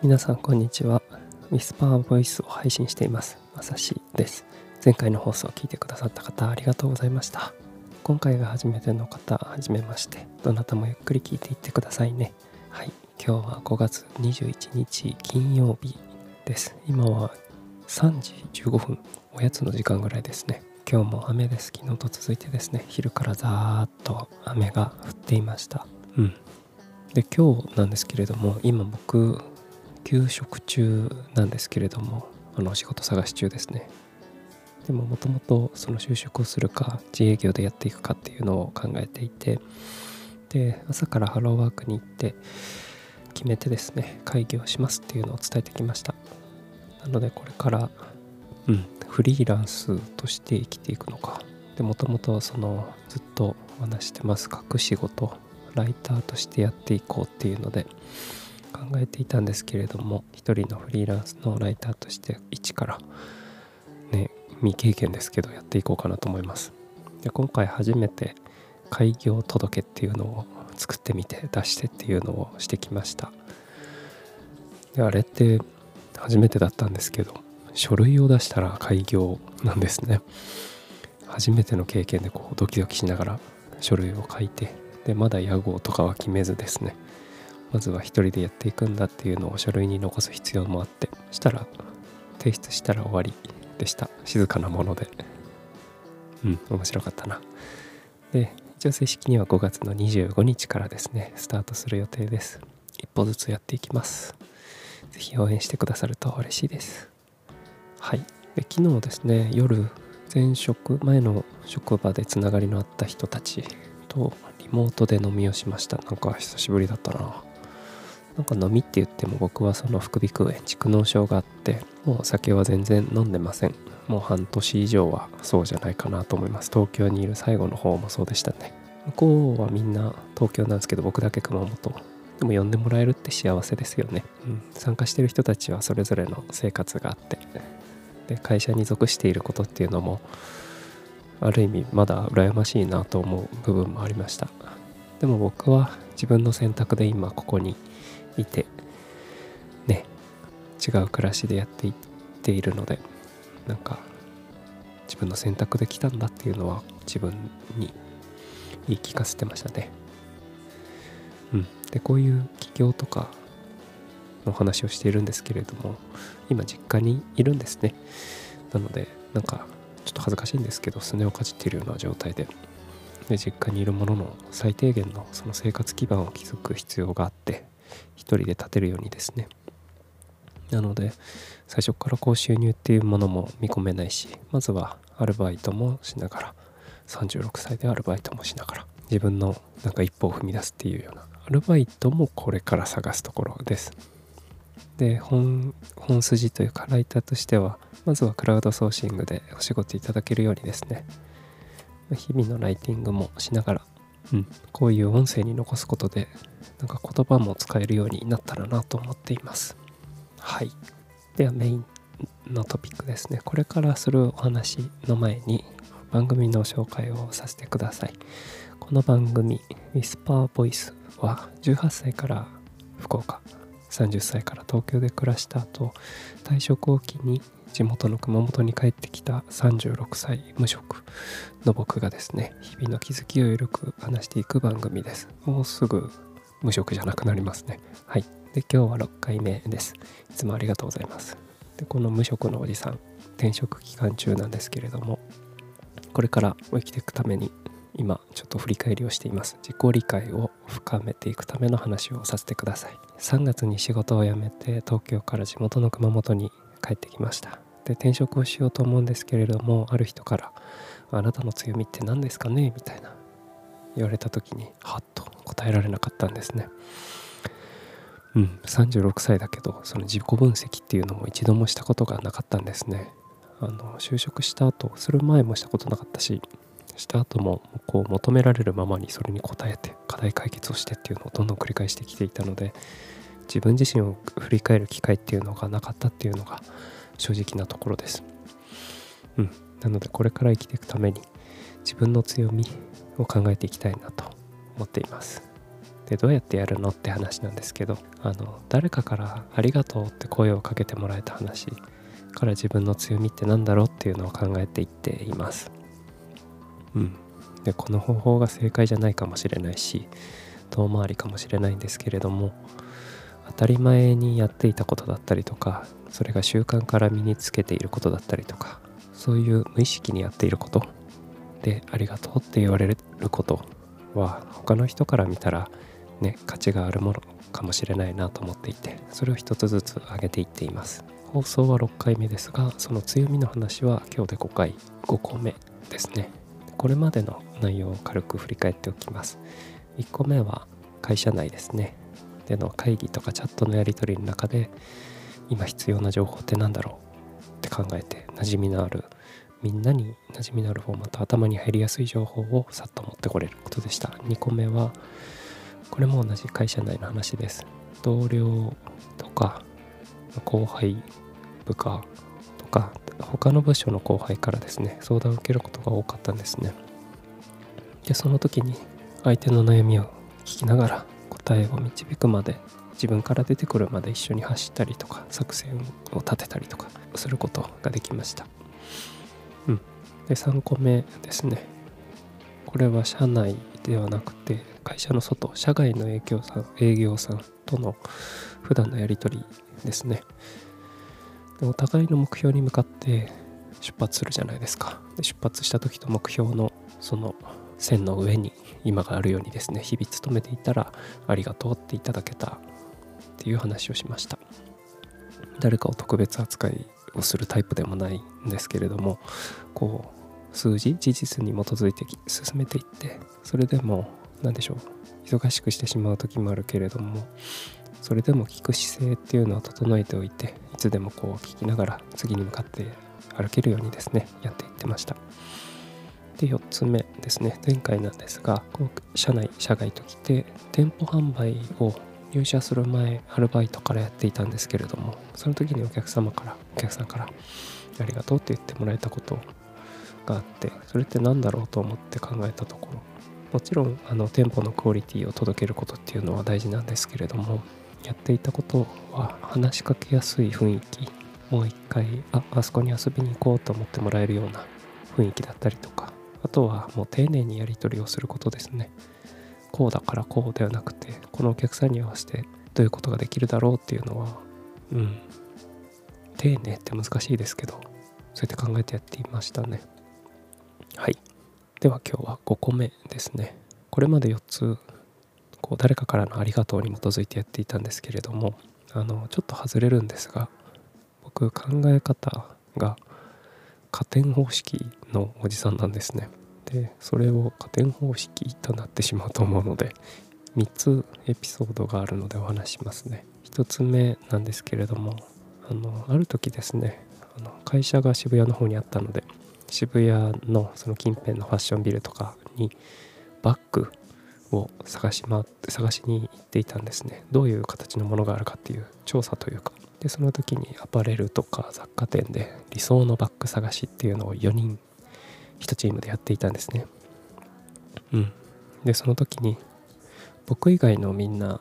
皆さんこんにちは。ウィスパーボイスを配信しています。まさしです。前回の放送を聞いてくださった方ありがとうございました。今回が初めての方はじめまして。どなたもゆっくり聞いていってくださいね。はい。今日は5月21日金曜日です。今は3時15分。おやつの時間ぐらいですね。今日も雨です。昨日と続いてですね。昼からザーッと雨が降っていました。うん。で今日なんですけれども今僕休職中なんですけれどもあの仕事探し中ですね。でももともとその就職をするか自営業でやっていくかっていうのを考えていてで朝からハローワークに行って決めてですね会議をしますっていうのを伝えてきました。なのでこれからうんフリーランスとして生きていくのか。でもともとそのずっとお話してます隠し事ライターとしてやっていこうっていうので考えていたんですけれども一人のフリーランスのライターとして一からね未経験ですけどやっていこうかなと思います。で今回初めて開業届っていうのを作ってみて出してっていうのをしてきました。であれって初めてだったんですけど書類を出したら開業なんですね。初めての経験でこうドキドキしながら書類を書いてでまだ屋号とかは決めずですね。まずは一人でやっていくんだっていうのを書類に残す必要もあってしたら提出したら終わりでした。静かなもので。うん面白かったな。で一応正式には5月の25日からですねスタートする予定です。一歩ずつやっていきます。是非応援してくださると嬉しいです。はい。で昨日ですね夜前職前の職場でつながりのあった人たちとリモートで飲みをしました。なんか久しぶりだったな。なんか飲みって言っても僕はその副鼻腔炎蓄膿症があってもう酒は全然飲んでません。もう半年以上はそうじゃないかなと思います。東京にいる最後の方もそうでしたね。向こうはみんな東京なんですけど僕だけ熊本。でも呼んでもらえるって幸せですよね、うん、参加してる人たちはそれぞれの生活があって。で会社に属していることっていうのもある意味まだ羨ましいなと思う部分もありました。でも僕は自分の選択で今ここにいてね違う暮らしでやっていっているのでなんか自分の選択で来たんだっていうのは自分に言い聞かせてましたね。うん。でこういう起業とかの話をしているんですけれども今実家にいるんですね。なのでなんかちょっと恥ずかしいんですけどすねをかじっているような状態で。で実家にいるものの最低限のその生活基盤を築く必要があって一人で立てるようにですね。なので最初からこう収入っていうものも見込めないしまずはアルバイトもしながら36歳でアルバイトもしながら自分のなんか一歩を踏み出すっていうようなアルバイトもこれから探すところです。で本本筋というかライターとしてはまずはクラウドソーシングでお仕事いただけるようにですね日々のライティングもしながら、うん、こういう音声に残すことでなんか言葉も使えるようになったらなと思っています。はい。ではメインのトピックですね。これからするお話の前に番組の紹介をさせてください。この番組「ウィスパーボイスは18歳から福岡30歳から東京で暮らした後退職を機に地元の熊本に帰ってきた36歳無職の僕がですね日々の気づきを緩く話していく番組です。もうすぐ無職じゃなくなりますね。はい。で今日は6回目です。いつもありがとうございます。でこの無職のおじさん転職期間中なんですけれどもこれから生きていくために今ちょっと振り返りをしています。自己理解を深めていくための話をさせてください。3月に仕事を辞めて東京から地元の熊本に帰ってきました。で転職をしようと思うんですけれどもある人から「あなたの強みって何ですかね?」みたいな言われた時にはっと答えられなかったんですね。うん36歳だけどその自己分析っていうのも一度もしたことがなかったんですね。あの就職した後する前もしたことなかったしした後もこう求められるままにそれに応えて課題解決をしてっていうのをどんどん繰り返してきていたので自分自身を振り返る機会っていうのがなかったっていうのが正直なところです。うん、なのでこれから生きていくために自分の強みを考えていきたいなと思っています。でどうやってやるのって話なんですけどあの誰かから「ありがとう」って声をかけてもらえた話から自分の強みって何だろうっていうのを考えていっています。うん、でこの方法が正解じゃないかもしれないし遠回りかもしれないんですけれども当たり前にやっていたことだったりとかそれが習慣から身につけていることだったりとかそういう無意識にやっていることでありがとうって言われることは他の人から見たらね価値があるものかもしれないなと思っていてそれを一つずつ上げていっています。放送は6回目ですがその強みの話は今日で5回5個目ですね。これまでの内容を軽く振り返っておきます。1個目は会社内ですね。での会議とかチャットのやり取りの中で今必要な情報って何だろう？って考えて馴染みのあるみんなに馴染みのあるフォーマット頭に入りやすい情報をさっと持ってこれることでした。2個目はこれも同じ会社内の話です。同僚とか後輩部下か他の部署の後輩からですね相談を受けることが多かったんですね。でその時に相手の悩みを聞きながら答えを導くまで自分から出てくるまで一緒に走ったりとか作戦を立てたりとかすることができました。うん。で3個目ですね。これは社内ではなくて会社の外社外の営業さん営業さんとの普段のやり取りですね。でお互いの目標に向かって出発するじゃないですか。で出発した時と目標のその線の上に今があるようにですね日々努めていたらありがとうっていただけたっていう話をしました。誰かを特別扱いをするタイプでもないんですけれどもこう数字事実に基づいて進めていってそれでも何でしょう忙しくしてしまう時もあるけれどもそれでも聞く姿勢っていうのは整えておいてつでもこう聞きながら次に向かって歩けるようにですねやっていってました。で4つ目ですね。前回なんですがこう社内社外ときて店舗販売を入社する前アルバイトからやっていたんですけれどもその時にお客様からお客さんからありがとうって言ってもらえたことがあってそれって何だろうと思って考えたところもちろんあの店舗のクオリティを届けることっていうのは大事なんですけれどもやっていたことは話しかけやすい雰囲気。もう一回ああそこに遊びに行こうと思ってもらえるような雰囲気だったりとか。あとはもう丁寧にやり取りをすることですね。こうだからこうではなくてこのお客さんに合わせてどういうことができるだろうっていうのはうん。丁寧って難しいですけどそうやって考えてやっていましたね。はい。では今日は5個目ですね。これまで4つこう誰かからのありがとうに基づいてやっていたんですけれどもあのちょっと外れるんですが僕考え方が加点方式のおじさんなんですね。でそれを加点方式となってしまうと思うので3つエピソードがあるのでお話しますね。1つ目なんですけれどもあのある時ですねあの会社が渋谷の方にあったので渋谷のその近辺のファッションビルとかにバッグを探し回って探しに行っていたんですね。どういう形のものがあるかっていう調査というか。でその時にアパレルとか雑貨店で理想のバッグ探しっていうのを4人1チームでやっていたんですね。うん。でその時に僕以外のみんな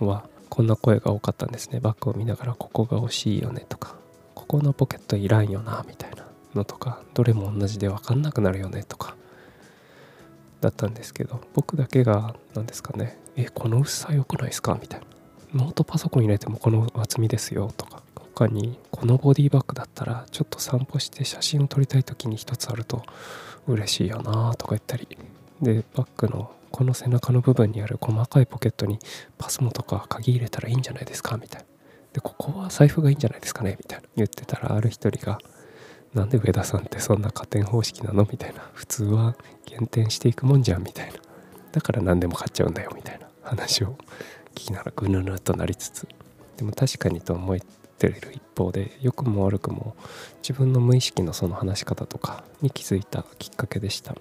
はこんな声が多かったんですね。バッグを見ながらここが欲しいよねとか。ここのポケットいらんよなみたいなのとか。どれも同じで分かんなくなるよねとか。だったんですけど僕だけが何ですかねえこの薄さ良くないですか？みたいな。ノートパソコン入れてもこの厚みですよとか他にこのボディバッグだったらちょっと散歩して写真を撮りたい時に一つあると嬉しいよなとか言ったり。でバッグのこの背中の部分にある細かいポケットにパスモとか鍵入れたらいいんじゃないですか？みたいな。でここは財布がいいんじゃないですかね？みたいな。言ってたらある一人がなんで上田さんってそんな加点方式なの？みたいな。普通は減点していくもんじゃんみたいな。だから何でも買っちゃうんだよみたいな話を聞きながらぐぬぬとなりつつ。でも確かにと思ってる一方で良くも悪くも自分の無意識のその話し方とかに気づいたきっかけでした。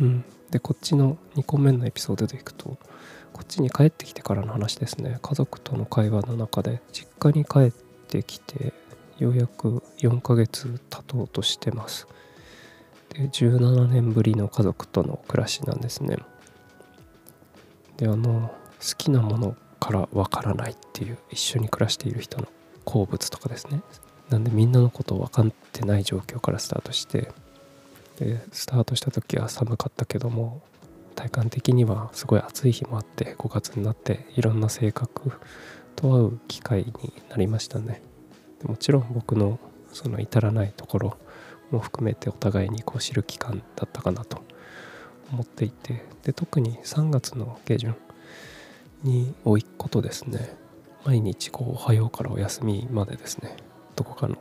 うん。でこっちの2個目のエピソードでいくとこっちに帰ってきてからの話ですね。家族との会話の中で実家に帰ってきてようやく4ヶ月経とうとしてます。で17年ぶりの家族との暮らしなんですね。であの好きなものからわからないっていう一緒に暮らしている人の好物とかですね。なんでみんなのことを分かってない状況からスタートしてでスタートした時は寒かったけども体感的にはすごい暑い日もあって5月になっていろんな性格と会う機会になりましたね。もちろん僕のその至らないところも含めてお互いにこう知る期間だったかなと思っていてで特に3月の下旬に甥っ子とですね。毎日こう「おはよう」からお休みまでですね。どこかの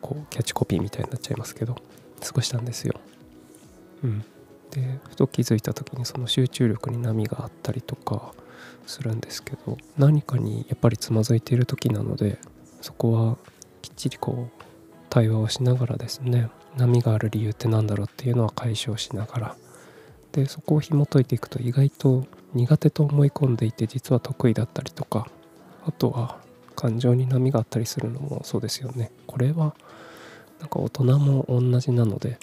こうキャッチコピーみたいになっちゃいますけど過ごしたんですよ。うん、でふと気づいた時にその集中力に波があったりとかするんですけど何かにやっぱりつまずいている時なのでそこはきっちりこう対話をしながらですね波がある理由って何だろうっていうのは解消しながら。でそこを紐解いていくと意外と苦手と思い込んでいて実は得意だったりとかあとは感情に波があったりするのもそうですよね。これはなんか大人も同じなので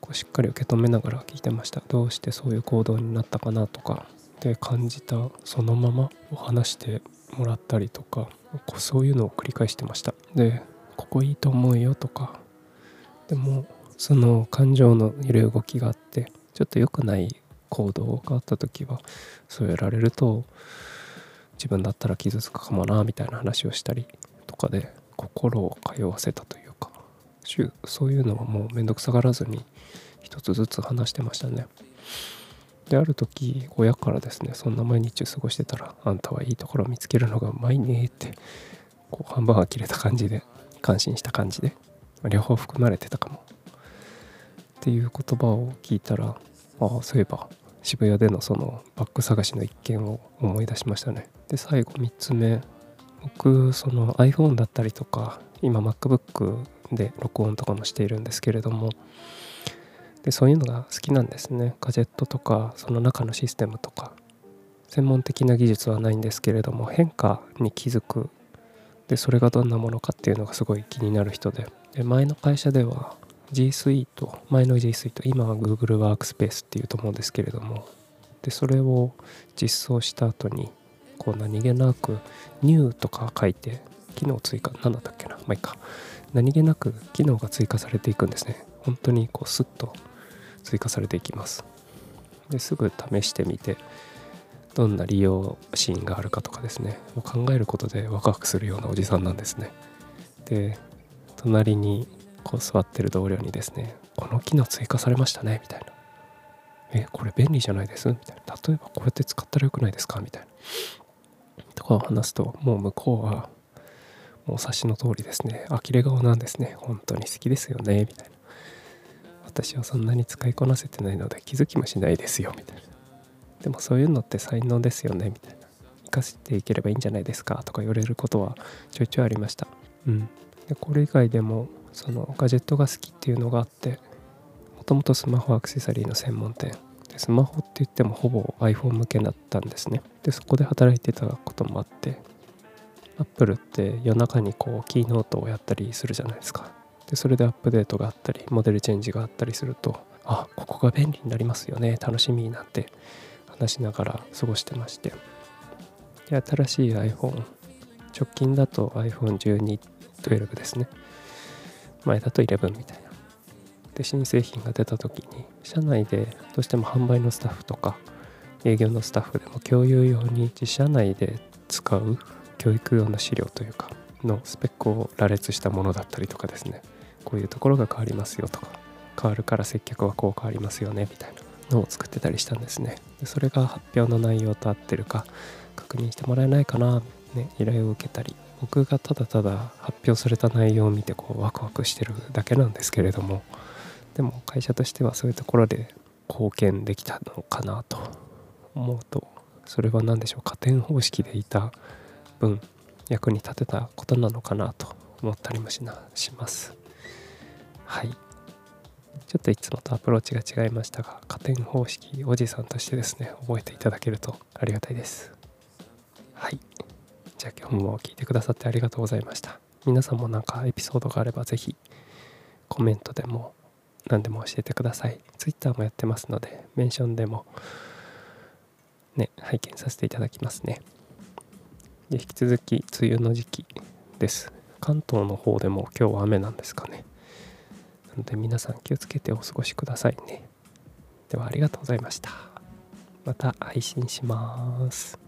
こうしっかり受け止めながら聞いてました。どうしてそういう行動になったかなとかで感じたそのままを話してもらったりとかそういうのを繰り返してました。でここいいと思うよとか。でもその感情の揺れ動きがあってちょっと良くない行動があった時はそうやられると自分だったら傷つくかもなみたいな話をしたりとかで心を通わせたというか。そういうのはもう面倒くさがらずに一つずつ話してましたね。である時親からですねそんな毎日過ごしてたらあんたはいいところを見つけるのがうまいねってこう半分は切れた感じで感心した感じで両方含まれてたかも。っていう言葉を聞いたらああそういえば渋谷でのそのバッグ探しの一件を思い出しましたね。で最後3つ目僕その iPhone だったりとか今 MacBook で録音とかもしているんですけれどもでそういうのが好きなんですね。ガジェットとかその中のシステムとか。専門的な技術はないんですけれども変化に気づく。でそれがどんなものかっていうのがすごい気になる人で。で前の会社では G Suite 前の G Suite 今は Google Workspace っていうと思うんですけれども。でそれを実装した後にこう何気なく New とか書いて機能追加何だったっけなまあいいか。何気なく機能が追加されていくんですね。本当にこうスッと追加されていきます。ですぐ試してみてどんな利用シーンがあるかとかですね。考えることでワクワクするようなおじさんなんですね。で隣にこう座ってる同僚にですねこの機能追加されましたねみたいなえこれ便利じゃないです？みたいな例えばこうやって使ったらよくないですか？みたいな。とかを話すともう向こうはもう察しの通りですね呆れ顔なんですね。本当に好きですよねみたいな。私はそんなに使いこなせてないので気づきもしないですよみたいなでもそういうのって才能ですよねみたいな生かしていければいいんじゃないですか？とか言われることはちょいちょいありました。うん。でこれ以外でもそのガジェットが好きっていうのがあってもともとスマホアクセサリーの専門店。でスマホって言ってもほぼ iPhone 向けだったんですね。でそこで働いてたこともあってアップルって夜中にこうキーノートをやったりするじゃないですか。でそれでアップデートがあったりモデルチェンジがあったりするとあここが便利になりますよね楽しみなんて話しながら過ごしてまして。で新しい iPhone 直近だと iPhone1212 ですね。前だと11みたいな。で新製品が出た時に社内でどうしても販売のスタッフとか営業のスタッフでも共有用に自社内で使う教育用の資料というかのスペックを羅列したものだったりとかですね。こういうところが変わりますよとか変わるから接客はこう変わりますよねみたいなのを作ってたりしたんですね。でそれが発表の内容と合ってるか確認してもらえないかな、ね、依頼を受けたり僕がただただ発表された内容を見てこうワクワクしてるだけなんですけれどもでも会社としてはそういうところで貢献できたのかなと思うとそれは何でしょう加点方式でいた分役に立てたことなのかなと思ったりもしなします。はい。ちょっといつもとアプローチが違いましたが加点方式おじさんとしてですね覚えていただけるとありがたいです。はい。じゃあ今日も聞いてくださってありがとうございました。皆さんも何かエピソードがあればぜひコメントでも何でも教えてください。Twitter もやってますのでメンションでもね拝見させていただきますね。で引き続き梅雨の時期です。関東の方でも今日は雨なんですかね。ので皆さん気をつけてお過ごしくださいね。ではありがとうございました。また配信します。